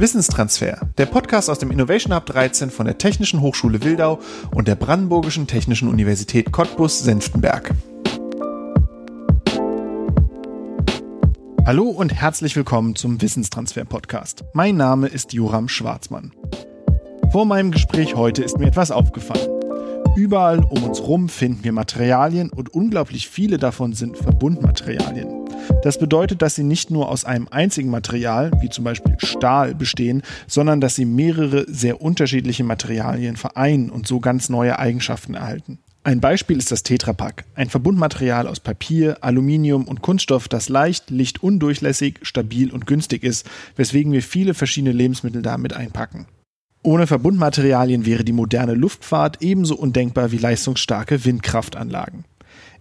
Wissenstransfer, der Podcast aus dem Innovation Hub 13 von der Technischen Hochschule Wildau und der Brandenburgischen Technischen Universität Cottbus-Senftenberg. Hallo und herzlich willkommen zum Wissenstransfer Podcast. Mein Name ist Joram Schwarzmann. Vor meinem Gespräch heute ist mir etwas aufgefallen. Überall um uns rum finden wir Materialien und unglaublich viele davon sind Verbundmaterialien. Das bedeutet, dass sie nicht nur aus einem einzigen Material, wie zum Beispiel Stahl, bestehen, sondern dass sie mehrere sehr unterschiedliche Materialien vereinen und so ganz neue Eigenschaften erhalten. Ein Beispiel ist das Tetrapack, ein Verbundmaterial aus Papier, Aluminium und Kunststoff, das leicht, lichtundurchlässig, stabil und günstig ist, weswegen wir viele verschiedene Lebensmittel damit einpacken. Ohne Verbundmaterialien wäre die moderne Luftfahrt ebenso undenkbar wie leistungsstarke Windkraftanlagen.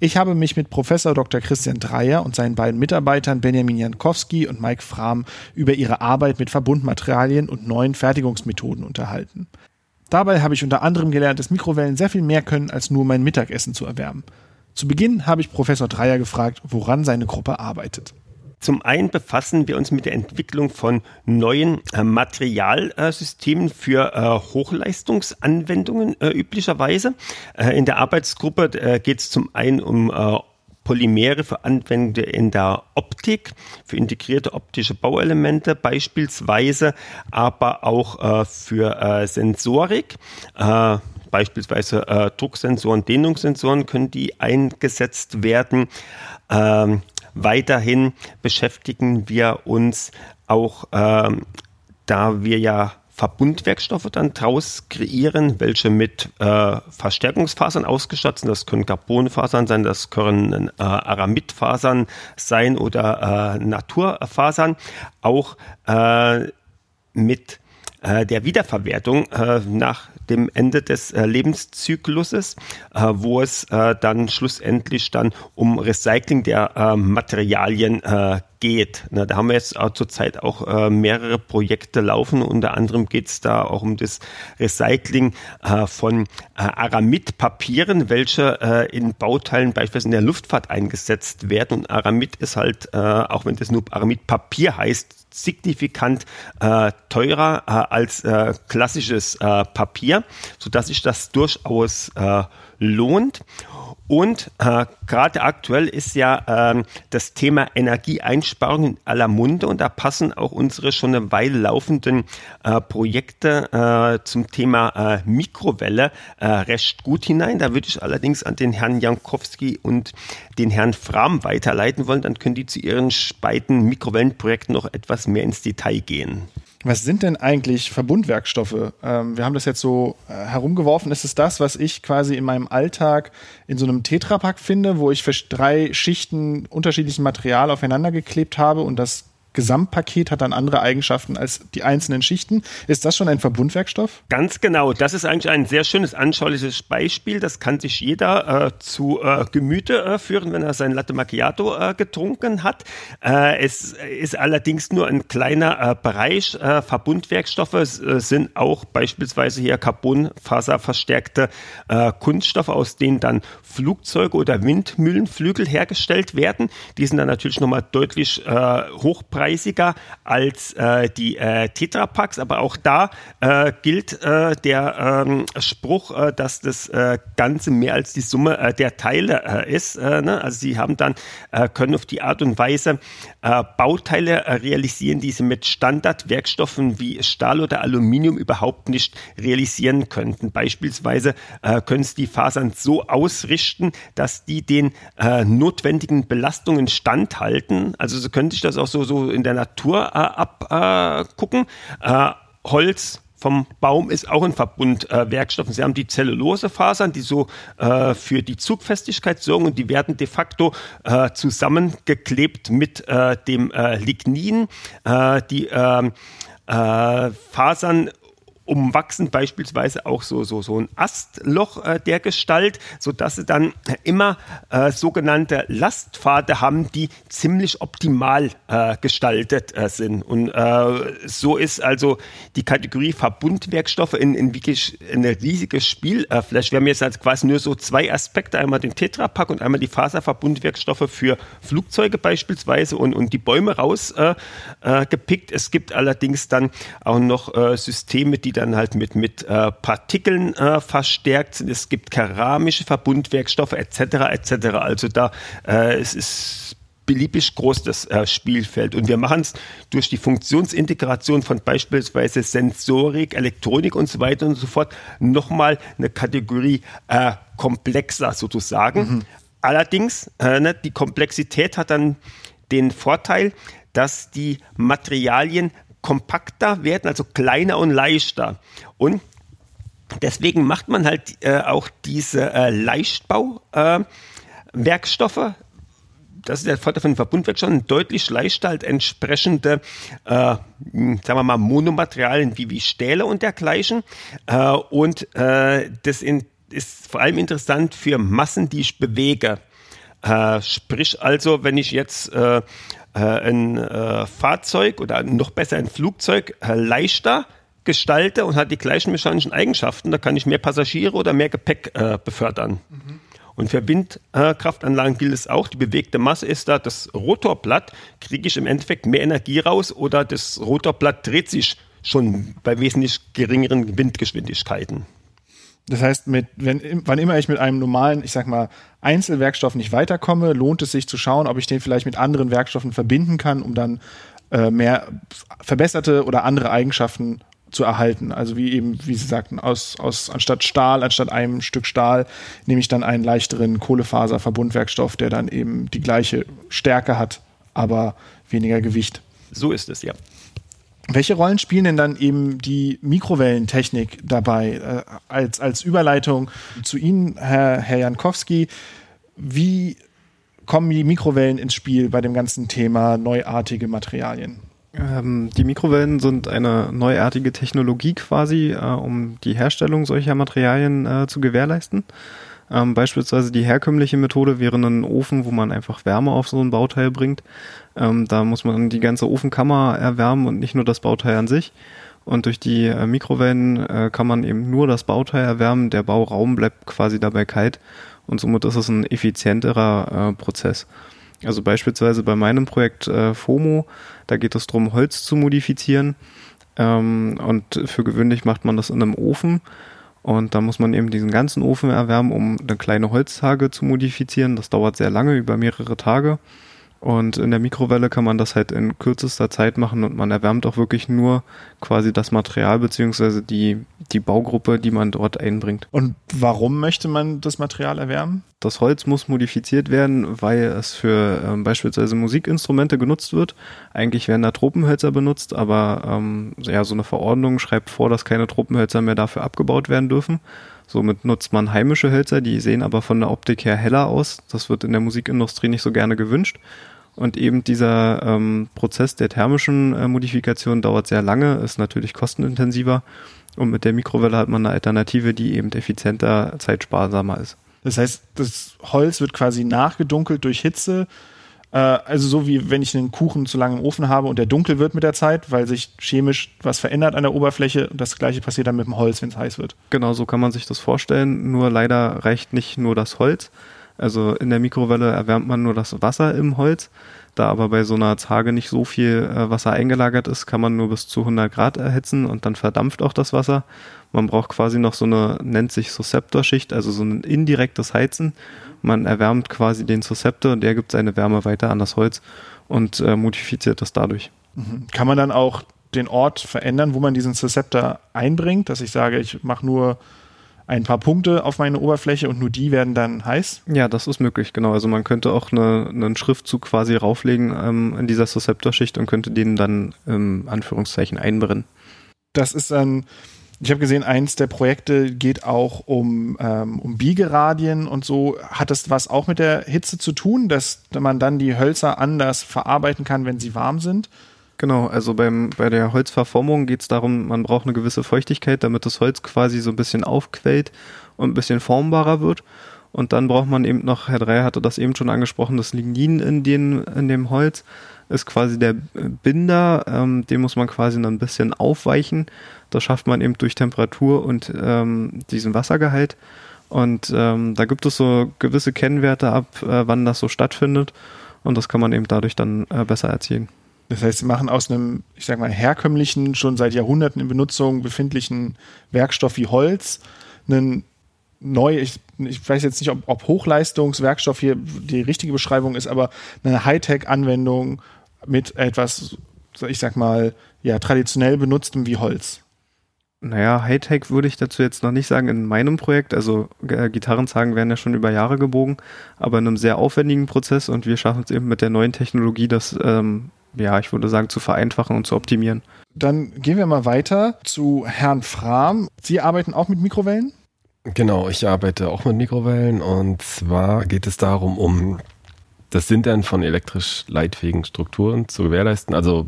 Ich habe mich mit Professor Dr. Christian Dreier und seinen beiden Mitarbeitern Benjamin Jankowski und Mike Frahm über ihre Arbeit mit Verbundmaterialien und neuen Fertigungsmethoden unterhalten. Dabei habe ich unter anderem gelernt, dass Mikrowellen sehr viel mehr können, als nur mein Mittagessen zu erwärmen. Zu Beginn habe ich Professor Dreier gefragt, woran seine Gruppe arbeitet. Zum einen befassen wir uns mit der Entwicklung von neuen äh, Materialsystemen für äh, Hochleistungsanwendungen äh, üblicherweise. Äh, in der Arbeitsgruppe äh, geht es zum einen um äh, Polymere für Anwendungen in der Optik, für integrierte optische Bauelemente beispielsweise, aber auch für Sensorik beispielsweise äh, Drucksensoren, Dehnungssensoren können die eingesetzt werden. Ähm, Weiterhin beschäftigen wir uns auch, ähm, da wir ja Verbundwerkstoffe dann draus kreieren, welche mit äh, Verstärkungsfasern ausgestattet sind. Das können Carbonfasern sein, das können äh, Aramidfasern sein oder äh, Naturfasern. Auch äh, mit äh, der Wiederverwertung äh, nach dem Ende des äh, Lebenszykluses, äh, wo es äh, dann schlussendlich dann um Recycling der äh, Materialien äh, geht. Na, da haben wir jetzt auch zurzeit auch äh, mehrere Projekte laufen. Unter anderem geht es da auch um das Recycling äh, von äh, Aramidpapieren, welche äh, in Bauteilen beispielsweise in der Luftfahrt eingesetzt werden. Und Aramid ist halt, äh, auch wenn das nur Aramidpapier heißt, signifikant äh, teurer äh, als äh, klassisches äh, Papier, sodass sich das durchaus äh, lohnt. Und äh, gerade aktuell ist ja äh, das Thema Energieeinsparung in aller Munde und da passen auch unsere schon eine Weile laufenden äh, Projekte äh, zum Thema äh, Mikrowelle äh, recht gut hinein. Da würde ich allerdings an den Herrn Jankowski und den Herrn Fram weiterleiten wollen. Dann können die zu ihren beiden Mikrowellenprojekten noch etwas mehr ins Detail gehen. Was sind denn eigentlich Verbundwerkstoffe? Ähm, wir haben das jetzt so äh, herumgeworfen. Ist es das, was ich quasi in meinem Alltag in so einem Tetrapack finde, wo ich für drei Schichten unterschiedlichen Material aufeinander geklebt habe und das Gesamtpaket hat dann andere Eigenschaften als die einzelnen Schichten. Ist das schon ein Verbundwerkstoff? Ganz genau. Das ist eigentlich ein sehr schönes, anschauliches Beispiel. Das kann sich jeder äh, zu äh, Gemüte äh, führen, wenn er sein Latte Macchiato äh, getrunken hat. Äh, es ist allerdings nur ein kleiner äh, Bereich. Verbundwerkstoffe sind auch beispielsweise hier Carbonfaserverstärkte Kunststoffe, aus denen dann Flugzeuge oder Windmühlenflügel hergestellt werden. Die sind dann natürlich nochmal deutlich hochpreisig hochpreisiger als äh, die äh, Tetrapacks, aber auch da äh, gilt äh, der ähm, Spruch, äh, dass das äh, Ganze mehr als die Summe äh, der Teile äh, ist. Äh, ne? Also sie haben dann, äh, können auf die Art und Weise äh, Bauteile äh, realisieren, die sie mit Standardwerkstoffen wie Stahl oder Aluminium überhaupt nicht realisieren könnten. Beispielsweise äh, können sie die Fasern so ausrichten, dass die den äh, notwendigen Belastungen standhalten. Also sie können sich das auch so, so in der Natur äh, abgucken. Äh, Holz vom Baum ist auch ein Verbundwerkstoff. Äh, Sie haben die Zellulosefasern, die so äh, für die Zugfestigkeit sorgen und die werden de facto äh, zusammengeklebt mit äh, dem äh, Lignin. Äh, die ähm, Fasern umwachsen beispielsweise auch so, so, so ein Astloch äh, der Gestalt, sodass sie dann immer äh, sogenannte Lastpfade haben, die ziemlich optimal äh, gestaltet äh, sind. Und äh, so ist also die Kategorie Verbundwerkstoffe in, in wirklich eine riesige Spielfläche. Wir haben jetzt also quasi nur so zwei Aspekte, einmal den Tetrapack und einmal die Faserverbundwerkstoffe für Flugzeuge beispielsweise und, und die Bäume rausgepickt. Äh, es gibt allerdings dann auch noch Systeme, die dann halt mit, mit äh, Partikeln äh, verstärkt sind. Es gibt keramische Verbundwerkstoffe etc. etc. Also da äh, es ist beliebig groß das äh, Spielfeld. Und wir machen es durch die Funktionsintegration von beispielsweise Sensorik, Elektronik und so weiter und so fort nochmal eine Kategorie äh, komplexer sozusagen. Mhm. Allerdings, äh, ne, die Komplexität hat dann den Vorteil, dass die Materialien kompakter werden, also kleiner und leichter. Und deswegen macht man halt äh, auch diese äh, Leichtbauwerkstoffe. Äh, das ist der Vorteil von Verbundwerkstoffen, deutlich leichter als entsprechende, äh, sagen wir mal, Monomaterialien wie, wie Stähle und dergleichen. Äh, und äh, das in, ist vor allem interessant für Massen, die ich bewege. Sprich also, wenn ich jetzt ein äh, Fahrzeug oder noch besser ein Flugzeug äh, leichter gestalte und hat die gleichen mechanischen Eigenschaften, da kann ich mehr Passagiere oder mehr Gepäck äh, befördern. Mhm. Und für Windkraftanlagen gilt es auch, die bewegte Masse ist da, das Rotorblatt, kriege ich im Endeffekt mehr Energie raus oder das Rotorblatt dreht sich schon bei wesentlich geringeren Windgeschwindigkeiten. Das heißt, mit, wenn, wann immer ich mit einem normalen, ich sag mal, Einzelwerkstoff nicht weiterkomme, lohnt es sich zu schauen, ob ich den vielleicht mit anderen Werkstoffen verbinden kann, um dann äh, mehr verbesserte oder andere Eigenschaften zu erhalten. Also wie eben, wie Sie sagten, aus, aus anstatt Stahl, anstatt einem Stück Stahl, nehme ich dann einen leichteren Kohlefaserverbundwerkstoff, der dann eben die gleiche Stärke hat, aber weniger Gewicht. So ist es, ja. Welche Rollen spielen denn dann eben die Mikrowellentechnik dabei äh, als, als Überleitung zu Ihnen, Herr, Herr Jankowski? Wie kommen die Mikrowellen ins Spiel bei dem ganzen Thema neuartige Materialien? Ähm, die Mikrowellen sind eine neuartige Technologie quasi, äh, um die Herstellung solcher Materialien äh, zu gewährleisten. Ähm, beispielsweise die herkömmliche Methode wäre ein Ofen, wo man einfach Wärme auf so ein Bauteil bringt. Ähm, da muss man die ganze Ofenkammer erwärmen und nicht nur das Bauteil an sich. Und durch die äh, Mikrowellen äh, kann man eben nur das Bauteil erwärmen. Der Bauraum bleibt quasi dabei kalt und somit ist es ein effizienterer äh, Prozess. Also beispielsweise bei meinem Projekt äh, FOMO, da geht es darum, Holz zu modifizieren. Ähm, und für gewöhnlich macht man das in einem Ofen. Und da muss man eben diesen ganzen Ofen erwärmen, um eine kleine Holztage zu modifizieren. Das dauert sehr lange, über mehrere Tage. Und in der Mikrowelle kann man das halt in kürzester Zeit machen und man erwärmt auch wirklich nur quasi das Material beziehungsweise die, die Baugruppe, die man dort einbringt. Und warum möchte man das Material erwärmen? Das Holz muss modifiziert werden, weil es für ähm, beispielsweise Musikinstrumente genutzt wird. Eigentlich werden da Tropenhölzer benutzt, aber ähm, ja, so eine Verordnung schreibt vor, dass keine Tropenhölzer mehr dafür abgebaut werden dürfen. Somit nutzt man heimische Hölzer, die sehen aber von der Optik her heller aus. Das wird in der Musikindustrie nicht so gerne gewünscht. Und eben dieser ähm, Prozess der thermischen äh, Modifikation dauert sehr lange, ist natürlich kostenintensiver. Und mit der Mikrowelle hat man eine Alternative, die eben effizienter, zeitsparsamer ist. Das heißt, das Holz wird quasi nachgedunkelt durch Hitze. Äh, also so wie wenn ich einen Kuchen zu lange im Ofen habe und der dunkel wird mit der Zeit, weil sich chemisch was verändert an der Oberfläche. Und das gleiche passiert dann mit dem Holz, wenn es heiß wird. Genau, so kann man sich das vorstellen. Nur leider reicht nicht nur das Holz, also in der Mikrowelle erwärmt man nur das Wasser im Holz. Da aber bei so einer Zage nicht so viel äh, Wasser eingelagert ist, kann man nur bis zu 100 Grad erhitzen und dann verdampft auch das Wasser. Man braucht quasi noch so eine, nennt sich Susceptorschicht, also so ein indirektes Heizen. Man erwärmt quasi den Susceptor und der gibt seine Wärme weiter an das Holz und äh, modifiziert das dadurch. Mhm. Kann man dann auch den Ort verändern, wo man diesen Susceptor einbringt, dass ich sage, ich mache nur ein paar Punkte auf meine Oberfläche und nur die werden dann heiß? Ja, das ist möglich, genau. Also man könnte auch eine, einen Schriftzug quasi rauflegen ähm, in dieser Susceptorschicht und könnte den dann im Anführungszeichen einbrennen. Das ist dann, ich habe gesehen, eins der Projekte geht auch um, ähm, um Biegeradien und so. Hat das was auch mit der Hitze zu tun, dass man dann die Hölzer anders verarbeiten kann, wenn sie warm sind? Genau, also beim, bei der Holzverformung geht es darum, man braucht eine gewisse Feuchtigkeit, damit das Holz quasi so ein bisschen aufquellt und ein bisschen formbarer wird. Und dann braucht man eben noch, Herr Dreier hatte das eben schon angesprochen, das Lignin in, den, in dem Holz ist quasi der Binder, ähm, den muss man quasi dann ein bisschen aufweichen. Das schafft man eben durch Temperatur und ähm, diesen Wassergehalt. Und ähm, da gibt es so gewisse Kennwerte ab, äh, wann das so stattfindet. Und das kann man eben dadurch dann äh, besser erzielen. Das heißt, sie machen aus einem, ich sag mal, herkömmlichen, schon seit Jahrhunderten in Benutzung befindlichen Werkstoff wie Holz einen neu, ich, ich weiß jetzt nicht, ob, ob Hochleistungswerkstoff hier die richtige Beschreibung ist, aber eine Hightech-Anwendung mit etwas, ich sag mal, ja, traditionell benutztem wie Holz. Naja, Hightech würde ich dazu jetzt noch nicht sagen in meinem Projekt. Also äh, Gitarrenzagen werden ja schon über Jahre gebogen, aber in einem sehr aufwendigen Prozess und wir schaffen es eben mit der neuen Technologie, das, ähm, ja, ich würde sagen, zu vereinfachen und zu optimieren. Dann gehen wir mal weiter zu Herrn Frahm. Sie arbeiten auch mit Mikrowellen? Genau, ich arbeite auch mit Mikrowellen und zwar geht es darum, um das Sintern von elektrisch leitfähigen Strukturen zu gewährleisten. Also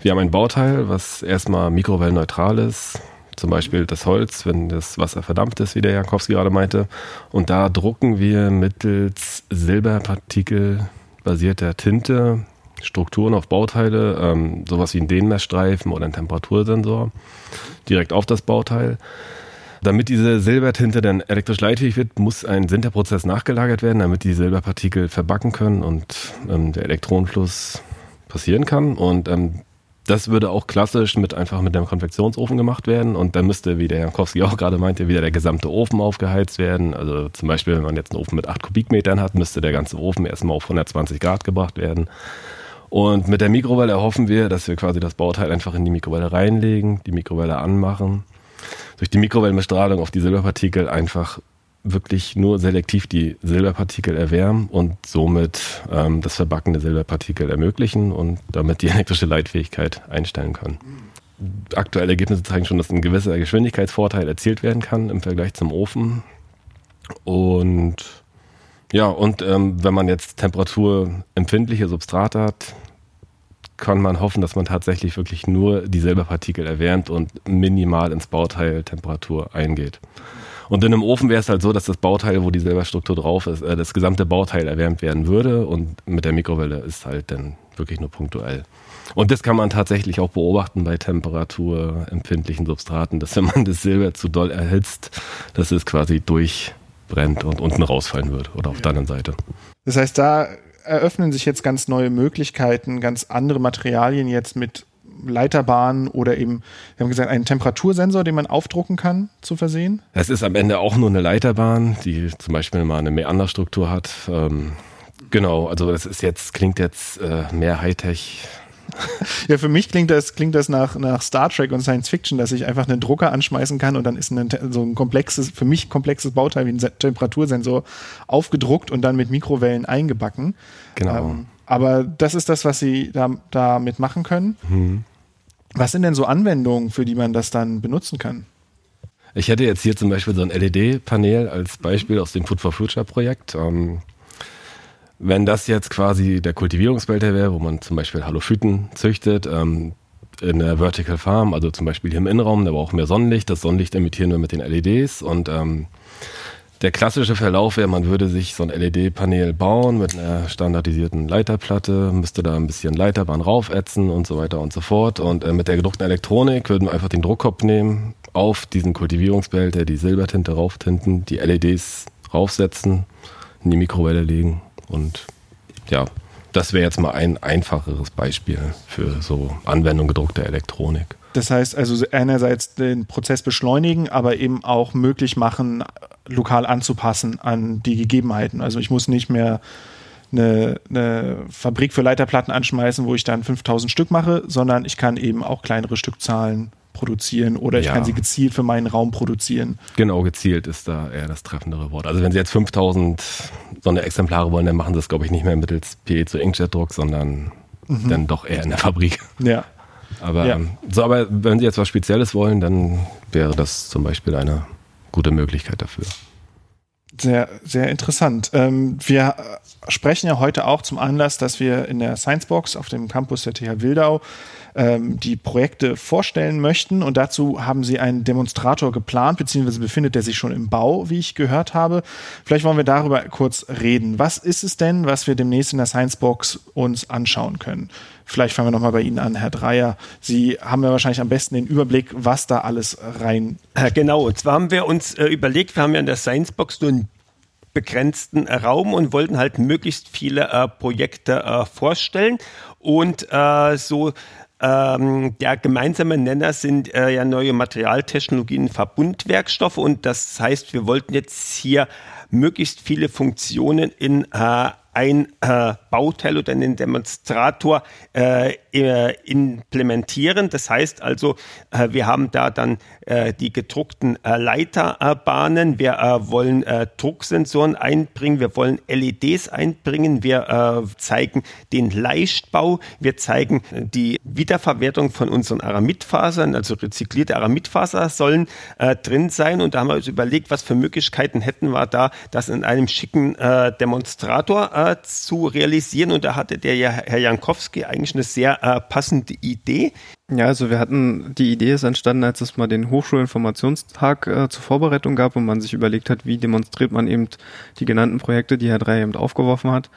wir haben ein Bauteil, was erstmal mikrowellenneutral ist, zum Beispiel das Holz, wenn das Wasser verdampft ist, wie der Jakowski gerade meinte. Und da drucken wir mittels Silberpartikel basierter Tinte Strukturen auf Bauteile, ähm, sowas wie ein Dehnmessstreifen oder ein Temperatursensor, direkt auf das Bauteil. Damit diese Silbertinte dann elektrisch leitfähig wird, muss ein Sinterprozess nachgelagert werden, damit die Silberpartikel verbacken können und ähm, der Elektronenfluss passieren kann. Und ähm, das würde auch klassisch mit einfach mit einem Konvektionsofen gemacht werden und dann müsste, wie der Jankowski auch gerade meinte, wieder der gesamte Ofen aufgeheizt werden. Also zum Beispiel, wenn man jetzt einen Ofen mit 8 Kubikmetern hat, müsste der ganze Ofen erstmal auf 120 Grad gebracht werden. Und mit der Mikrowelle erhoffen wir, dass wir quasi das Bauteil einfach in die Mikrowelle reinlegen, die Mikrowelle anmachen, durch die Mikrowellenbestrahlung auf die Silberpartikel einfach wirklich nur selektiv die Silberpartikel erwärmen und somit ähm, das Verbacken der Silberpartikel ermöglichen und damit die elektrische Leitfähigkeit einstellen können. Aktuelle Ergebnisse zeigen schon, dass ein gewisser Geschwindigkeitsvorteil erzielt werden kann im Vergleich zum Ofen. Und ja, und ähm, wenn man jetzt temperaturempfindliche Substrate hat, kann man hoffen, dass man tatsächlich wirklich nur die Silberpartikel erwärmt und minimal ins Bauteil Temperatur eingeht. Und in einem Ofen wäre es halt so, dass das Bauteil, wo die Silberstruktur drauf ist, äh, das gesamte Bauteil erwärmt werden würde und mit der Mikrowelle ist halt dann wirklich nur punktuell. Und das kann man tatsächlich auch beobachten bei temperaturempfindlichen Substraten, dass wenn man das Silber zu doll erhitzt, dass es quasi durchbrennt und unten rausfallen wird oder auf der anderen Seite. Das heißt, da eröffnen sich jetzt ganz neue Möglichkeiten, ganz andere Materialien jetzt mit Leiterbahnen oder eben, wir haben gesagt, einen Temperatursensor, den man aufdrucken kann, zu versehen? Es ist am Ende auch nur eine Leiterbahn, die zum Beispiel mal eine Meanderstruktur hat. Ähm, genau, also es ist jetzt, klingt jetzt äh, mehr Hightech ja, für mich klingt das, klingt das nach, nach Star Trek und Science Fiction, dass ich einfach einen Drucker anschmeißen kann und dann ist ein, so ein komplexes, für mich komplexes Bauteil wie ein Temperatursensor aufgedruckt und dann mit Mikrowellen eingebacken. Genau. Ähm, aber das ist das, was Sie da, damit machen können. Mhm. Was sind denn so Anwendungen, für die man das dann benutzen kann? Ich hätte jetzt hier zum Beispiel so ein LED-Panel als Beispiel aus dem Food for Future Projekt. Ähm, wenn das jetzt quasi der Kultivierungsbehälter wäre, wo man zum Beispiel Halophyten züchtet, ähm, in der Vertical Farm, also zum Beispiel hier im Innenraum, da brauchen wir Sonnenlicht. Das Sonnenlicht emittieren wir mit den LEDs und ähm, der klassische Verlauf wäre, man würde sich so ein LED-Panel bauen mit einer standardisierten Leiterplatte, müsste da ein bisschen Leiterbahn raufätzen und so weiter und so fort. Und äh, mit der gedruckten Elektronik würden wir einfach den Druckkopf nehmen, auf diesen Kultivierungsbehälter die Silbertinte rauftinten, die LEDs raufsetzen, in die Mikrowelle legen und ja, das wäre jetzt mal ein einfacheres Beispiel für so Anwendung gedruckter Elektronik. Das heißt also einerseits den Prozess beschleunigen, aber eben auch möglich machen, lokal anzupassen an die Gegebenheiten. Also ich muss nicht mehr eine, eine, Fabrik für Leiterplatten anschmeißen, wo ich dann 5000 Stück mache, sondern ich kann eben auch kleinere Stückzahlen produzieren oder ich ja. kann sie gezielt für meinen Raum produzieren. Genau, gezielt ist da eher das treffendere Wort. Also wenn Sie jetzt 5000 so eine Exemplare wollen, dann machen Sie das, glaube ich, nicht mehr mittels PE zu Inkjet-Druck, sondern mhm. dann doch eher in der Fabrik. Ja. Aber, ja. so, aber wenn Sie jetzt was Spezielles wollen, dann wäre das zum Beispiel eine gute Möglichkeit dafür. Sehr, sehr interessant. Ähm, wir sprechen ja heute auch zum Anlass, dass wir in der Sciencebox auf dem Campus der TH Wildau ähm, die Projekte vorstellen möchten. Und dazu haben sie einen Demonstrator geplant, beziehungsweise befindet der sich schon im Bau, wie ich gehört habe. Vielleicht wollen wir darüber kurz reden. Was ist es denn, was wir demnächst in der Sciencebox uns anschauen können? Vielleicht fangen wir nochmal bei Ihnen an, Herr Dreier. Sie haben ja wahrscheinlich am besten den Überblick, was da alles rein. Genau, und zwar haben wir uns äh, überlegt, wir haben ja in der Sciencebox nur einen begrenzten Raum und wollten halt möglichst viele äh, Projekte äh, vorstellen. Und äh, so ähm, der gemeinsame Nenner sind äh, ja neue Materialtechnologien, Verbundwerkstoffe und das heißt, wir wollten jetzt hier möglichst viele Funktionen in äh, ein äh, Bauteil oder einen Demonstrator äh, äh, implementieren. Das heißt also, äh, wir haben da dann äh, die gedruckten äh, Leiterbahnen. Wir wollen Drucksensoren einbringen. Wir wollen LEDs einbringen. Wir zeigen den Leichtbau. Wir zeigen die Wiederverwertung von unseren Aramidfasern. Also rezyklierte Aramidfaser sollen drin sein. Und da haben wir uns überlegt, was für Möglichkeiten hätten wir da, das in einem schicken Demonstrator zu realisieren. Und da hatte der Herr Jankowski eigentlich eine sehr äh, passende Idee. Ja, also wir hatten, die Idee ist entstanden, als es mal den Hochschulinformationstag äh, zur Vorbereitung gab und man sich überlegt hat, wie demonstriert man eben die genannten Projekte, die Herr Drei eben aufgeworfen hat.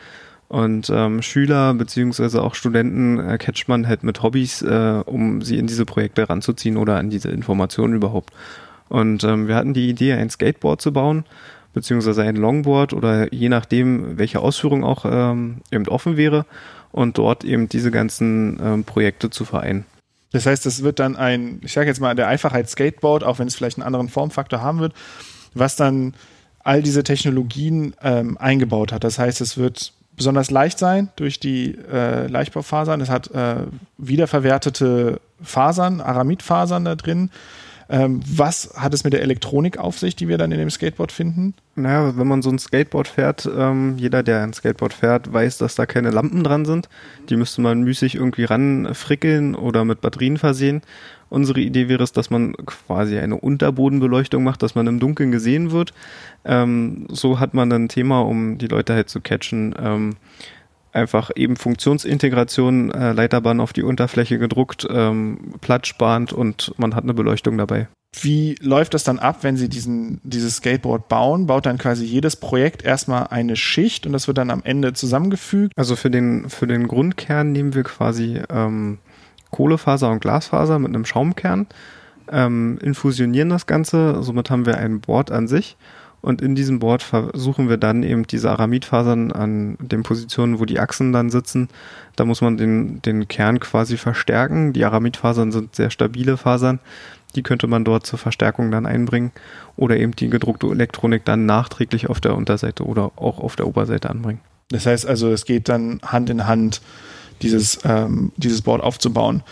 Und ähm, Schüler beziehungsweise auch Studenten äh, catcht man halt mit Hobbys, äh, um sie in diese Projekte ranzuziehen oder an diese Informationen überhaupt. Und ähm, wir hatten die Idee, ein Skateboard zu bauen, beziehungsweise ein Longboard oder je nachdem, welche Ausführung auch ähm, eben offen wäre und dort eben diese ganzen ähm, Projekte zu vereinen. Das heißt, es wird dann ein, ich sage jetzt mal, der Einfachheit Skateboard, auch wenn es vielleicht einen anderen Formfaktor haben wird, was dann all diese Technologien ähm, eingebaut hat. Das heißt, es wird besonders leicht sein durch die äh, Leichtbaufasern. Es hat äh, wiederverwertete Fasern, Aramidfasern da drin. Ähm, was hat es mit der Elektronik auf sich, die wir dann in dem Skateboard finden? Naja, wenn man so ein Skateboard fährt, ähm, jeder, der ein Skateboard fährt, weiß, dass da keine Lampen dran sind. Die müsste man müßig irgendwie ranfrickeln oder mit Batterien versehen. Unsere Idee wäre es, dass man quasi eine Unterbodenbeleuchtung macht, dass man im Dunkeln gesehen wird. Ähm, so hat man ein Thema, um die Leute halt zu catchen. Einfach eben Funktionsintegration, äh, Leiterbahn auf die Unterfläche gedruckt, ähm, platzsparend und man hat eine Beleuchtung dabei. Wie läuft das dann ab, wenn Sie diesen, dieses Skateboard bauen? Baut dann quasi jedes Projekt erstmal eine Schicht und das wird dann am Ende zusammengefügt? Also für den, für den Grundkern nehmen wir quasi ähm, Kohlefaser und Glasfaser mit einem Schaumkern, ähm, infusionieren das Ganze, somit haben wir ein Board an sich und in diesem Board versuchen wir dann eben diese Aramidfasern an den Positionen, wo die Achsen dann sitzen. Da muss man den, den Kern quasi verstärken. Die Aramidfasern sind sehr stabile Fasern. Die könnte man dort zur Verstärkung dann einbringen oder eben die gedruckte Elektronik dann nachträglich auf der Unterseite oder auch auf der Oberseite anbringen. Das heißt also, es geht dann Hand in Hand, dieses, ähm, dieses Board aufzubauen.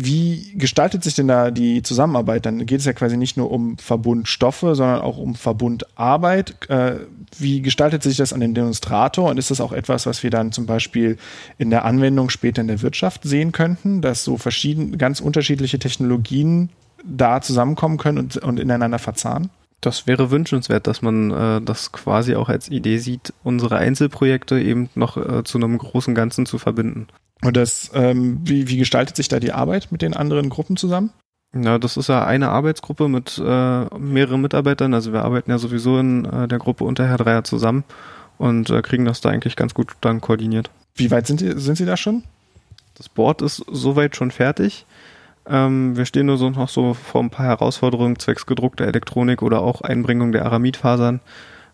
Wie gestaltet sich denn da die Zusammenarbeit? Dann geht es ja quasi nicht nur um Verbundstoffe, sondern auch um Verbundarbeit. Äh, wie gestaltet sich das an dem Demonstrator? Und ist das auch etwas, was wir dann zum Beispiel in der Anwendung später in der Wirtschaft sehen könnten, dass so verschiedene, ganz unterschiedliche Technologien da zusammenkommen können und, und ineinander verzahnen? Das wäre wünschenswert, dass man äh, das quasi auch als Idee sieht, unsere Einzelprojekte eben noch äh, zu einem großen Ganzen zu verbinden. Und das, ähm, wie, wie gestaltet sich da die Arbeit mit den anderen Gruppen zusammen? Ja, das ist ja eine Arbeitsgruppe mit äh, mehreren Mitarbeitern. Also wir arbeiten ja sowieso in äh, der Gruppe unter Herr Dreier zusammen und äh, kriegen das da eigentlich ganz gut dann koordiniert. Wie weit sind, die, sind Sie da schon? Das Board ist soweit schon fertig. Ähm, wir stehen nur so noch so vor ein paar Herausforderungen zwecks gedruckter Elektronik oder auch Einbringung der Aramidfasern.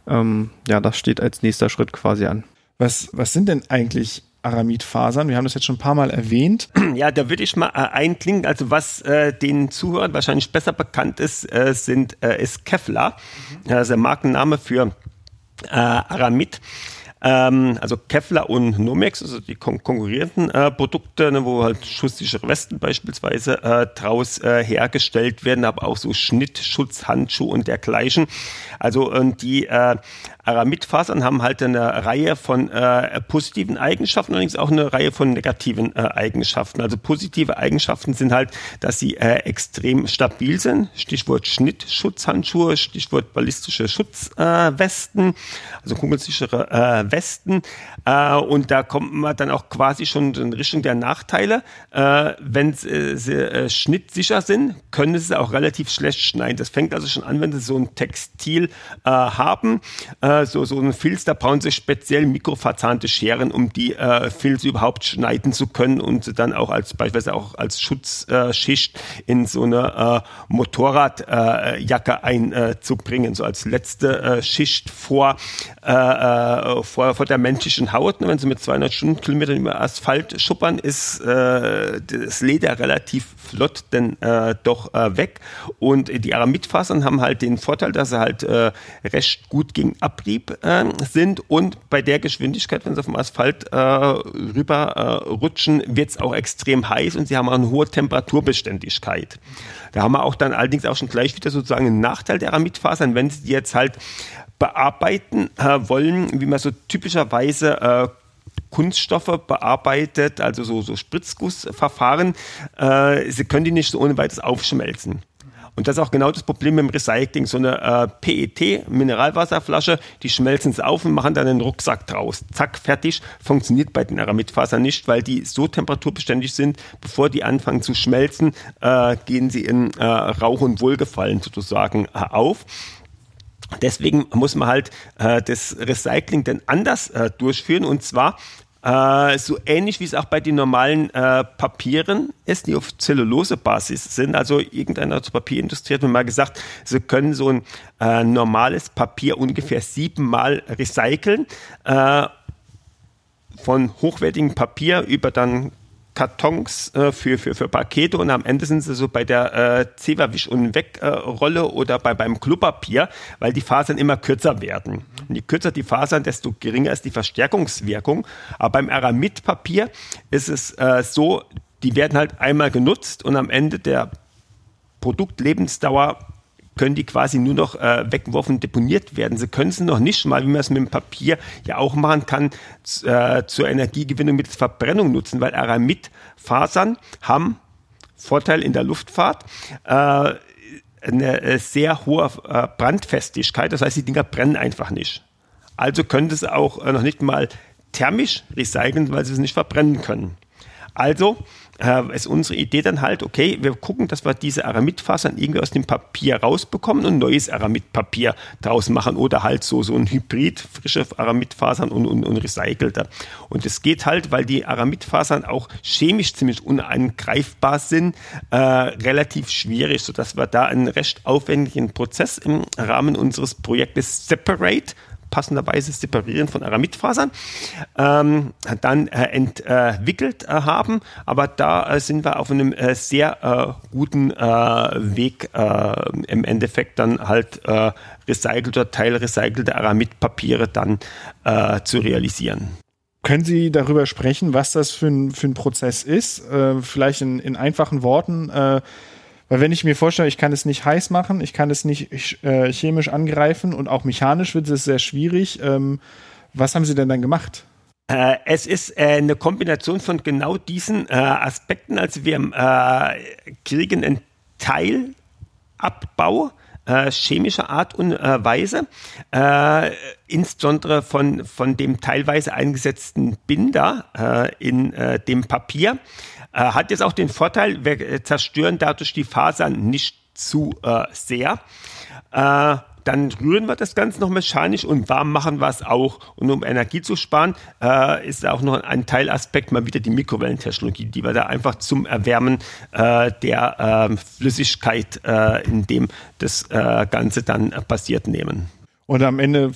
Ähm, ja, das steht als nächster Schritt quasi an. Was, was sind denn eigentlich Aramidfasern. Wir haben das jetzt schon ein paar Mal erwähnt. Ja, da würde ich mal äh, einklingen. Also was äh, den Zuhörern wahrscheinlich besser bekannt ist, äh, sind äh, ist Kevlar, mhm. also der Markenname für äh, Aramid. Ähm, also Kevlar und Nomex, also die kon konkurrierenden äh, Produkte, ne, wo halt schusssichere Westen beispielsweise äh, draus äh, hergestellt werden, aber auch so Schnittschutzhandschuhe und dergleichen. Also und die äh, Aramidfasern haben halt eine Reihe von äh, positiven Eigenschaften, allerdings auch eine Reihe von negativen äh, Eigenschaften. Also positive Eigenschaften sind halt, dass sie äh, extrem stabil sind. Stichwort Schnittschutzhandschuhe, Stichwort ballistische Schutzwesten, also kugelsichere äh, Westen. Äh, und da kommt man dann auch quasi schon in Richtung der Nachteile. Äh, wenn sie schnittsicher sind, können sie auch relativ schlecht schneiden. Das fängt also schon an, wenn sie so ein Textil haben. Äh, so, so ein Filz, da brauchen sie speziell mikroverzahnte Scheren, um die äh, Filze überhaupt schneiden zu können und dann auch als beispielsweise auch als Schutzschicht äh, in so eine äh, Motorradjacke äh, einzubringen, so als letzte äh, Schicht vor, vor, vor der menschlichen Haut. Wenn sie mit 200 Stundenkilometern über Asphalt schuppern, ist das Leder relativ flott denn doch weg. Und die Aramidfasern haben halt den Vorteil, dass sie halt recht gut gegen Ab Abrieb äh, sind und bei der Geschwindigkeit, wenn sie auf dem Asphalt äh, rüber äh, rutschen, wird es auch extrem heiß und sie haben auch eine hohe Temperaturbeständigkeit. Da haben wir auch dann allerdings auch schon gleich wieder sozusagen einen Nachteil der Aramidfasern, wenn sie die jetzt halt bearbeiten äh, wollen, wie man so typischerweise äh, Kunststoffe bearbeitet, also so, so Spritzgussverfahren. Äh, sie können die nicht so ohne weiteres aufschmelzen. Und das ist auch genau das Problem mit dem Recycling. So eine äh, PET, Mineralwasserflasche, die schmelzen es auf und machen dann einen Rucksack draus. Zack, fertig. Funktioniert bei den Aramidfasern nicht, weil die so temperaturbeständig sind, bevor die anfangen zu schmelzen, äh, gehen sie in äh, Rauch und Wohlgefallen sozusagen äh, auf. Deswegen muss man halt äh, das Recycling dann anders äh, durchführen und zwar äh, so ähnlich wie es auch bei den normalen äh, Papieren ist, die auf Zellulosebasis sind. Also irgendeiner zur Papierindustrie hat mir mal gesagt, sie können so ein äh, normales Papier ungefähr siebenmal recyceln. Äh, von hochwertigem Papier über dann Kartons äh, für, für, für Pakete und am Ende sind sie so bei der äh, Zewa-Wisch- und Weg-Rolle äh, oder bei, beim Klopapier, weil die Fasern immer kürzer werden. Und je kürzer die Fasern, desto geringer ist die Verstärkungswirkung. Aber beim Aramidpapier ist es äh, so, die werden halt einmal genutzt und am Ende der Produktlebensdauer können die quasi nur noch äh, weggeworfen, deponiert werden. Sie können sie noch nicht mal, wie man es mit dem Papier ja auch machen kann, äh, zur Energiegewinnung mittels Verbrennung nutzen, weil Aramidfasern haben Vorteil in der Luftfahrt. Äh, eine äh, sehr hohe äh, Brandfestigkeit, das heißt, die Dinger brennen einfach nicht. Also können sie es auch äh, noch nicht mal thermisch recyceln, weil sie es nicht verbrennen können. Also äh, ist unsere Idee dann halt, okay, wir gucken, dass wir diese Aramidfasern irgendwie aus dem Papier rausbekommen und neues Aramidpapier draus machen oder halt so, so ein Hybrid, frische Aramidfasern und, und, und recycelte. Und es geht halt, weil die Aramidfasern auch chemisch ziemlich unangreifbar sind, äh, relativ schwierig, sodass wir da einen recht aufwendigen Prozess im Rahmen unseres Projektes Separate passenderweise Separieren von Aramidfasern ähm, dann äh, entwickelt äh, haben. Aber da äh, sind wir auf einem äh, sehr äh, guten Weg, im Endeffekt dann halt recycelte, teilrecycelte Aramidpapiere dann zu realisieren. Können Sie darüber sprechen, was das für ein, für ein Prozess ist? vielleicht in, in einfachen Worten weil wenn ich mir vorstelle, ich kann es nicht heiß machen, ich kann es nicht äh, chemisch angreifen und auch mechanisch wird es sehr schwierig. Ähm, was haben Sie denn dann gemacht? Äh, es ist äh, eine Kombination von genau diesen äh, Aspekten. Also wir äh, kriegen einen Teilabbau äh, chemischer Art und Weise, insbesondere von, von dem teilweise eingesetzten Binder in dem Papier. Äh, hat jetzt auch den Vorteil, wir äh, zerstören dadurch die Fasern nicht zu äh, sehr. Äh, dann rühren wir das Ganze noch mechanisch und warm machen wir es auch. Und um Energie zu sparen, äh, ist auch noch ein Teilaspekt mal wieder die Mikrowellentechnologie, die wir da einfach zum Erwärmen äh, der äh, Flüssigkeit, in dem das äh, Ganze dann passiert, nehmen. Und am Ende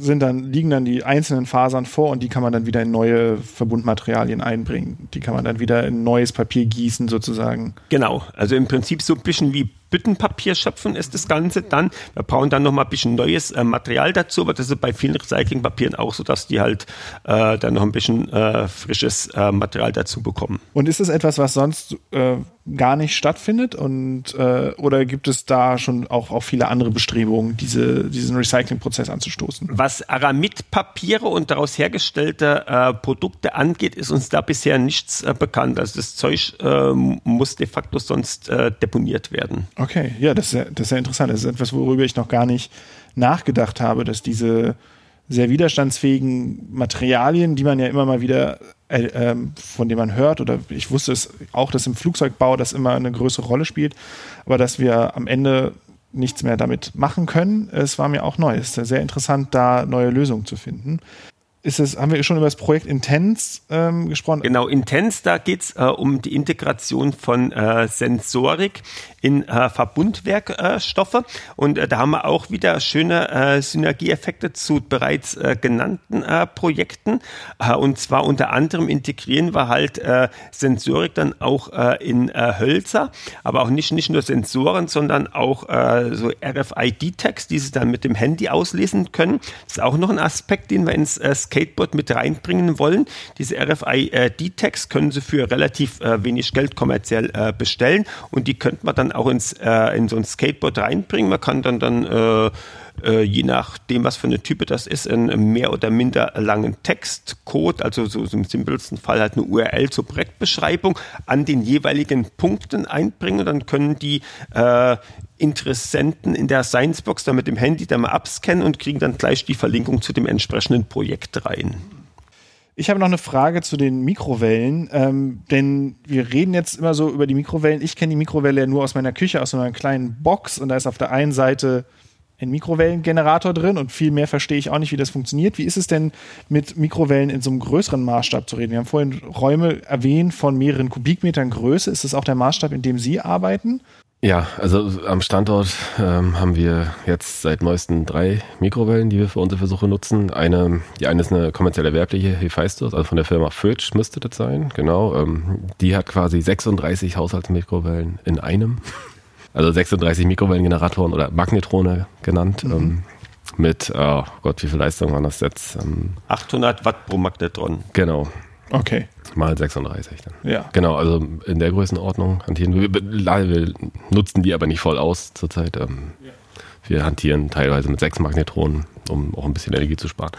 sind dann, liegen dann die einzelnen Fasern vor und die kann man dann wieder in neue Verbundmaterialien einbringen. Die kann man dann wieder in neues Papier gießen sozusagen. Genau, also im Prinzip so ein bisschen wie Büttenpapier schöpfen ist das Ganze dann. Wir brauchen dann nochmal ein bisschen neues äh, Material dazu, aber das ist bei vielen Recyclingpapieren auch so, dass die halt äh, dann noch ein bisschen äh, frisches äh, Material dazu bekommen. Und ist das etwas, was sonst äh, gar nicht stattfindet? Und äh, oder gibt es da schon auch, auch viele andere Bestrebungen, diese, diesen Recyclingprozess anzustoßen? Was Aramidpapiere und daraus hergestellte äh, Produkte angeht, ist uns da bisher nichts äh, bekannt. Also das Zeug äh, muss de facto sonst äh, deponiert werden. Okay, ja, das ist ja, das ist ja interessant. Das ist etwas, worüber ich noch gar nicht nachgedacht habe, dass diese sehr widerstandsfähigen Materialien, die man ja immer mal wieder, äh, ähm, von denen man hört, oder ich wusste es auch, dass im Flugzeugbau das immer eine größere Rolle spielt, aber dass wir am Ende nichts mehr damit machen können, es war mir auch neu. Es ist sehr interessant, da neue Lösungen zu finden ist es, haben wir schon über das Projekt Intense ähm, gesprochen? Genau, Intense, da geht es äh, um die Integration von äh, Sensorik in äh, Verbundwerkstoffe. und äh, da haben wir auch wieder schöne äh, Synergieeffekte zu bereits äh, genannten Projekten. und zwar unter anderem integrieren wir halt Sensorik dann auch in Hölzer, aber auch nicht, nicht nur Sensoren, sondern auch so RFID-Tags, die Sie dann mit dem Handy auslesen können. Das ist auch noch ein Aspekt, den wir ins Skateboard mit reinbringen wollen. Diese RFID-Tags können Sie für relativ äh, wenig Geld kommerziell äh, bestellen und die könnte man dann auch ins, äh, in so ein Skateboard reinbringen. Man kann dann dann äh, je nachdem, was für eine Type das ist, einen mehr oder minder langen Textcode, also so, so im simpelsten Fall halt eine URL zur Projektbeschreibung, an den jeweiligen Punkten einbringen. Dann können die äh, Interessenten in der Sciencebox dann mit dem Handy dann mal abscannen und kriegen dann gleich die Verlinkung zu dem entsprechenden Projekt rein. Ich habe noch eine Frage zu den Mikrowellen, ähm, denn wir reden jetzt immer so über die Mikrowellen. Ich kenne die Mikrowelle ja nur aus meiner Küche, aus so einer kleinen Box und da ist auf der einen Seite ein Mikrowellengenerator drin und viel mehr verstehe ich auch nicht, wie das funktioniert. Wie ist es denn mit Mikrowellen in so einem größeren Maßstab zu reden? Wir haben vorhin Räume erwähnt von mehreren Kubikmetern Größe. Ist das auch der Maßstab, in dem Sie arbeiten? Ja, also am Standort ähm, haben wir jetzt seit neuestem drei Mikrowellen, die wir für unsere Versuche nutzen. Eine, die eine ist eine kommerzielle werbliche Hephaistos, also von der Firma Fridge müsste das sein, genau. Ähm, die hat quasi 36 Haushaltsmikrowellen in einem. Also 36 Mikrowellengeneratoren oder Magnetrone genannt. Mhm. Ähm, mit, oh Gott, wie viel Leistung waren das jetzt? 800 Watt pro Magnetron. Genau. Okay. Mal 36 dann. Ja. Genau, also in der Größenordnung hantieren wir. Wir nutzen die aber nicht voll aus zurzeit. Ähm, ja. Wir hantieren teilweise mit sechs Magnetronen, um auch ein bisschen Energie zu sparen.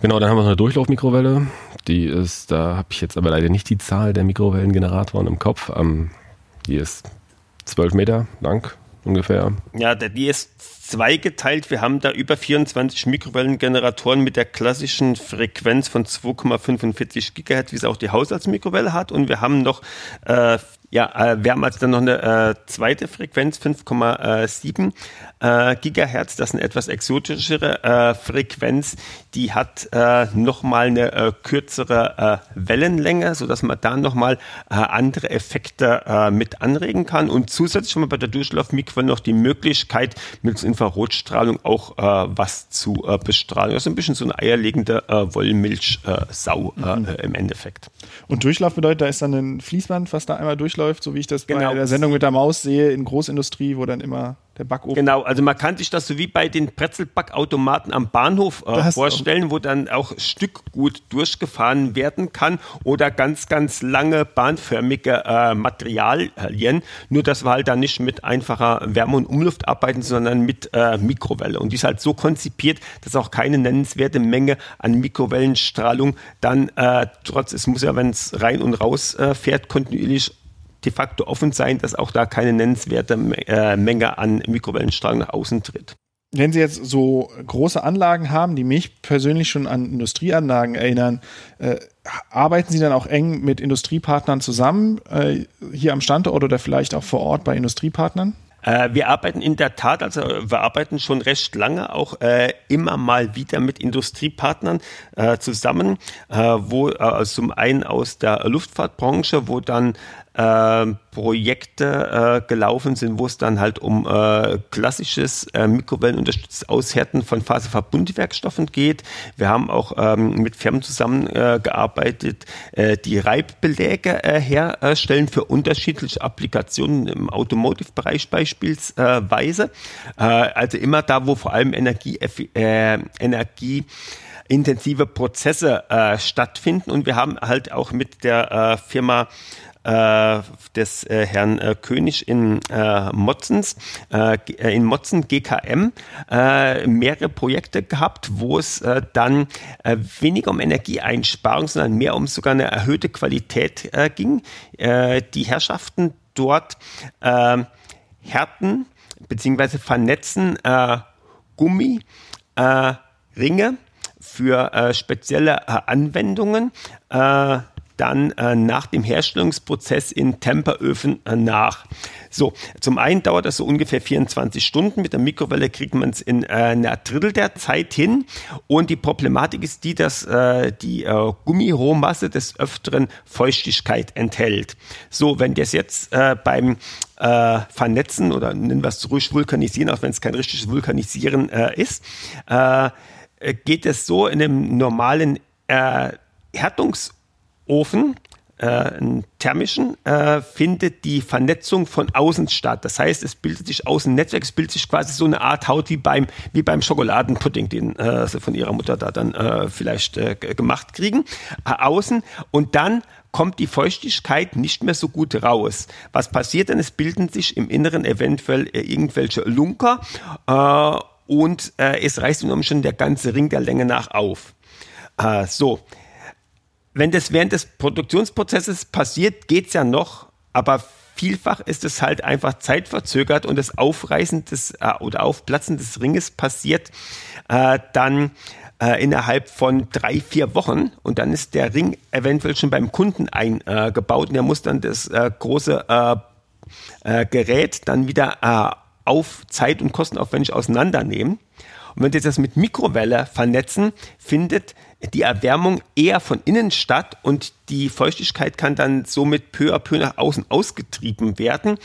Genau, dann haben wir noch eine Durchlaufmikrowelle. Die ist, da habe ich jetzt aber leider nicht die Zahl der Mikrowellengeneratoren im Kopf. Ähm, die ist 12 Meter lang ungefähr. Ja, die ist zweigeteilt. Wir haben da über 24 Mikrowellengeneratoren mit der klassischen Frequenz von 2,45 Gigahertz, wie es auch die Haushaltsmikrowelle hat. Und wir haben noch äh, ja, äh, wir haben also dann noch eine äh, zweite Frequenz, 5,7 äh, Gigahertz. Das ist eine etwas exotischere äh, Frequenz. Die hat äh, nochmal eine äh, kürzere äh, Wellenlänge, sodass man da nochmal äh, andere Effekte mit anregen kann. Und zusätzlich haben wir bei der Durchlaufmikrowelle noch die Möglichkeit, mittels Infrarotstrahlung auch was zu bestrahlen. Das ist ein bisschen so eine eierlegende Wollmilchsau mhm. im Endeffekt. Und Durchlauf bedeutet, da ist dann ein Fließband, was da einmal durchläuft läuft, so wie ich das genau. bei der Sendung mit der Maus sehe, in Großindustrie, wo dann immer der Backofen. Genau, also man kann sich das so wie bei den Brezelbackautomaten am Bahnhof äh, vorstellen, wo dann auch Stückgut durchgefahren werden kann oder ganz, ganz lange bahnförmige äh, Materialien. Nur, dass wir halt da nicht mit einfacher Wärme und Umluft arbeiten, sondern mit äh, Mikrowelle. Und die ist halt so konzipiert, dass auch keine nennenswerte Menge an Mikrowellenstrahlung dann äh, trotz, es muss ja, wenn es rein und raus äh, fährt, kontinuierlich de facto offen sein, dass auch da keine nennenswerte äh, Menge an Mikrowellenstrahlung nach außen tritt. Wenn Sie jetzt so große Anlagen haben, die mich persönlich schon an Industrieanlagen erinnern, äh, arbeiten Sie dann auch eng mit Industriepartnern zusammen, äh, hier am Standort oder vielleicht auch vor Ort bei Industriepartnern? Äh, wir arbeiten in der Tat, also wir arbeiten schon recht lange auch äh, immer mal wieder mit Industriepartnern äh, zusammen, äh, wo äh, zum einen aus der Luftfahrtbranche, wo dann äh, Projekte äh, gelaufen sind, wo es dann halt um äh, klassisches äh, mikrowellenunterstütztes Aushärten von Faserverbundwerkstoffen geht. Wir haben auch ähm, mit Firmen zusammengearbeitet, äh, die Reibbeläge äh, herstellen für unterschiedliche Applikationen im Automotive-Bereich beispielsweise. Äh, also immer da, wo vor allem Energie, äh, Energie intensive Prozesse äh, stattfinden. Und wir haben halt auch mit der äh, Firma äh, des äh, Herrn äh, König in äh, Motzens, äh, äh in Motzen GKM, mehrere Projekte gehabt, wo es dann weniger um Energieeinsparung, sondern mehr um sogar eine erhöhte Qualität ging. Die Herrschaften dort härten bzw. vernetzen Gummi, Ringe für spezielle Anwendungen. Äh, dann äh, nach dem Herstellungsprozess in Temperöfen äh, nach. So, zum einen dauert das so ungefähr 24 Stunden. Mit der Mikrowelle kriegt man es in äh, einer Drittel der Zeit hin. Und die Problematik ist die, dass äh, die äh, Gummirohmasse des Öfteren Feuchtigkeit enthält. So, wenn das jetzt äh, beim äh, Vernetzen oder nennen wir es ruhig Vulkanisieren, auch wenn es kein richtiges Vulkanisieren äh, ist, äh, geht es so in einem normalen äh, Härtungs- Ofen, äh, einen thermischen, äh, findet die Vernetzung von außen statt. Das heißt, es bildet sich außen ein Netzwerk, es bildet sich quasi so eine Art Haut wie beim, wie beim Schokoladenpudding, den äh, sie von ihrer Mutter da dann äh, vielleicht äh, gemacht kriegen, äh, außen. Und dann kommt die Feuchtigkeit nicht mehr so gut raus. Was passiert denn? Es bilden sich im Inneren eventuell äh, irgendwelche Lunker äh, und äh, es reißt im schon der ganze Ring der Länge nach auf. Äh, so, wenn das während des Produktionsprozesses passiert, geht's ja noch, aber vielfach ist es halt einfach zeitverzögert und das Aufreißen des äh, oder Aufplatzen des Ringes passiert äh, dann äh, innerhalb von drei, vier Wochen und dann ist der Ring eventuell schon beim Kunden eingebaut und er muss dann das äh, große äh, äh, Gerät dann wieder auf Zeit und kostenaufwendig auseinandernehmen. Und wenn Sie das mit Mikrowelle vernetzen, findet die Erwärmung eher von innen statt und die Feuchtigkeit kann dann somit peu à peu nach außen ausgetrieben werden.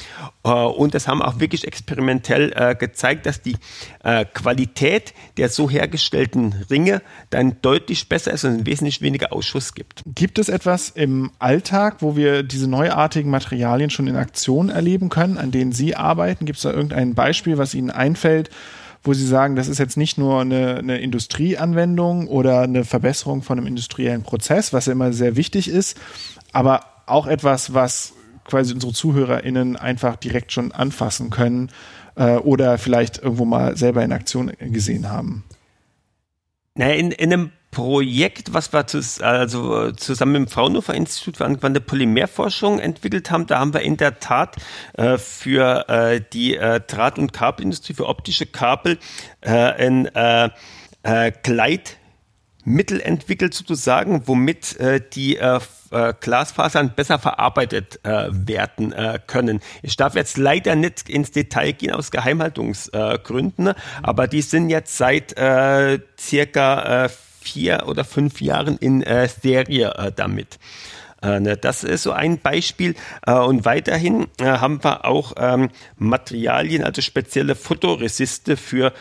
Äh, und das haben auch wirklich experimentell äh, gezeigt, dass die äh, Qualität der so hergestellten Ringe dann deutlich besser ist und wesentlich weniger Ausschuss gibt. Gibt es etwas im Alltag, wo wir diese neuartigen Materialien schon in Aktion erleben können, an denen Sie arbeiten? Gibt es da irgendein Beispiel, was Ihnen einfällt? Wo Sie sagen, das ist jetzt nicht nur eine, eine Industrieanwendung oder eine Verbesserung von einem industriellen Prozess, was ja immer sehr wichtig ist, aber auch etwas, was quasi unsere ZuhörerInnen einfach direkt schon anfassen können äh, oder vielleicht irgendwo mal selber in Aktion gesehen haben? Naja, in, in einem Projekt, was wir zu, also zusammen mit dem Fraunhofer Institut für angewandte Polymerforschung entwickelt haben. Da haben wir in der Tat äh, für äh, die äh, Draht- und Kabelindustrie, für optische Kabel, äh, ein äh, äh, Gleit Mittel entwickelt sozusagen, womit äh, die äh, äh, Glasfasern besser verarbeitet äh, werden äh, können. Ich darf jetzt leider nicht ins Detail gehen aus Geheimhaltungsgründen, aber die sind jetzt seit äh, circa äh, vier oder fünf Jahren in äh, Serie äh, damit. Äh, ne, das ist so ein Beispiel. Äh, und weiterhin äh, haben wir auch ähm, Materialien, also spezielle Fotoresiste für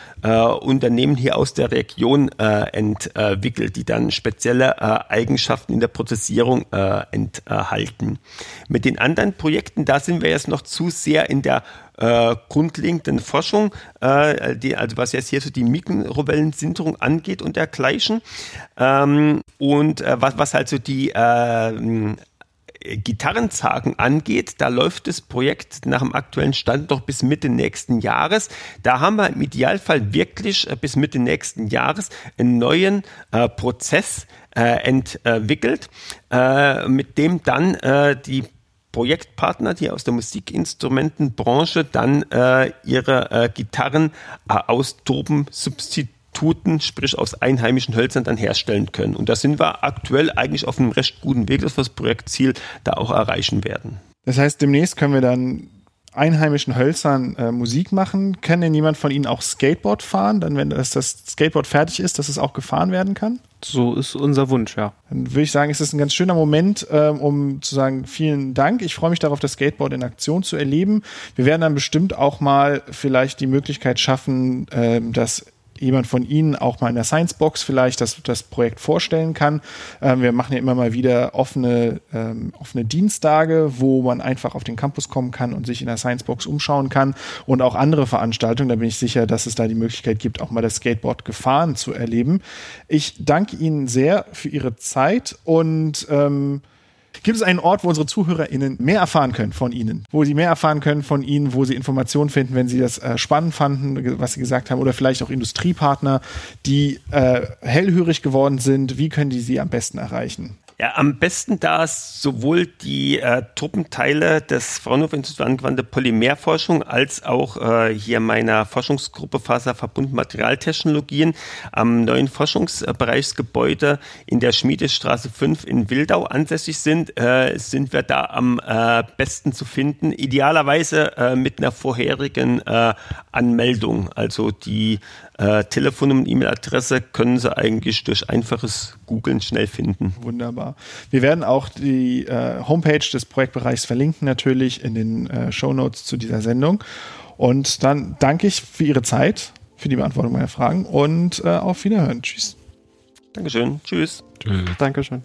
Unternehmen hier aus der Region entwickelt, die dann spezielle Eigenschaften in der Prozessierung enthalten. Mit den anderen Projekten, da sind wir jetzt noch zu sehr in der äh, grundlegenden Forschung, äh, die, also was jetzt hier so die Mikrowellensinterung angeht und dergleichen. Ähm, und äh, was, was halt so die äh, Gitarrenzagen angeht, da läuft das Projekt nach dem aktuellen Stand noch bis Mitte nächsten Jahres. Da haben wir im Idealfall wirklich äh, bis Mitte nächsten Jahres einen neuen äh, Prozess äh, entwickelt, äh, mit dem dann äh, die Projektpartner, die aus der Musikinstrumentenbranche dann äh, ihre äh, Gitarren äh, aus Substituten, sprich aus einheimischen Hölzern, dann herstellen können. Und da sind wir aktuell eigentlich auf einem recht guten Weg, dass wir das Projektziel da auch erreichen werden. Das heißt, demnächst können wir dann einheimischen Hölzern äh, Musik machen. Kann denn jemand von Ihnen auch Skateboard fahren? Dann, wenn das, das Skateboard fertig ist, dass es auch gefahren werden kann? So ist unser Wunsch, ja. Dann würde ich sagen, es ist ein ganz schöner Moment, ähm, um zu sagen, vielen Dank. Ich freue mich darauf, das Skateboard in Aktion zu erleben. Wir werden dann bestimmt auch mal vielleicht die Möglichkeit schaffen, ähm, dass jemand von Ihnen auch mal in der Sciencebox vielleicht das, das Projekt vorstellen kann. Ähm, wir machen ja immer mal wieder offene, ähm, offene Dienstage, wo man einfach auf den Campus kommen kann und sich in der Sciencebox umschauen kann und auch andere Veranstaltungen. Da bin ich sicher, dass es da die Möglichkeit gibt, auch mal das Skateboard gefahren zu erleben. Ich danke Ihnen sehr für Ihre Zeit und ähm, Gibt es einen Ort, wo unsere ZuhörerInnen mehr erfahren können von Ihnen? Wo sie mehr erfahren können von Ihnen, wo sie Informationen finden, wenn sie das äh, spannend fanden, was Sie gesagt haben, oder vielleicht auch Industriepartner, die äh, hellhörig geworden sind? Wie können die Sie am besten erreichen? Ja, am besten da sowohl die äh, Truppenteile des Fraunhofer Instituts für angewandte Polymerforschung als auch äh, hier meiner Forschungsgruppe Faserverbundmaterialtechnologien am neuen Forschungsbereichsgebäude in der Schmiedestraße 5 in Wildau ansässig sind, äh, sind wir da am äh, besten zu finden. Idealerweise äh, mit einer vorherigen äh, Anmeldung. Also die äh, Telefonnummer und E-Mail-Adresse können Sie eigentlich durch einfaches Googlen schnell finden. Wunderbar. Wir werden auch die äh, Homepage des Projektbereichs verlinken, natürlich in den äh, Show Notes zu dieser Sendung. Und dann danke ich für Ihre Zeit, für die Beantwortung meiner Fragen und äh, auf Wiederhören. Tschüss. Dankeschön. Tschüss. Tschüss. Dankeschön.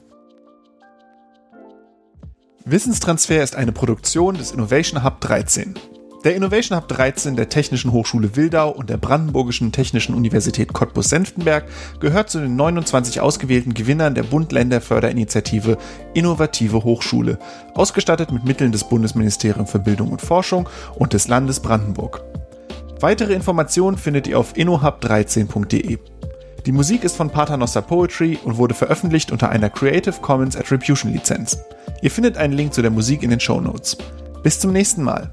Wissenstransfer ist eine Produktion des Innovation Hub 13. Der Innovation Hub 13 der Technischen Hochschule Wildau und der Brandenburgischen Technischen Universität Cottbus-Senftenberg gehört zu den 29 ausgewählten Gewinnern der Bund-Länder-Förderinitiative Innovative Hochschule, ausgestattet mit Mitteln des Bundesministeriums für Bildung und Forschung und des Landes Brandenburg. Weitere Informationen findet ihr auf innohub13.de. Die Musik ist von Paternoster Poetry und wurde veröffentlicht unter einer Creative Commons Attribution Lizenz. Ihr findet einen Link zu der Musik in den Show Notes. Bis zum nächsten Mal.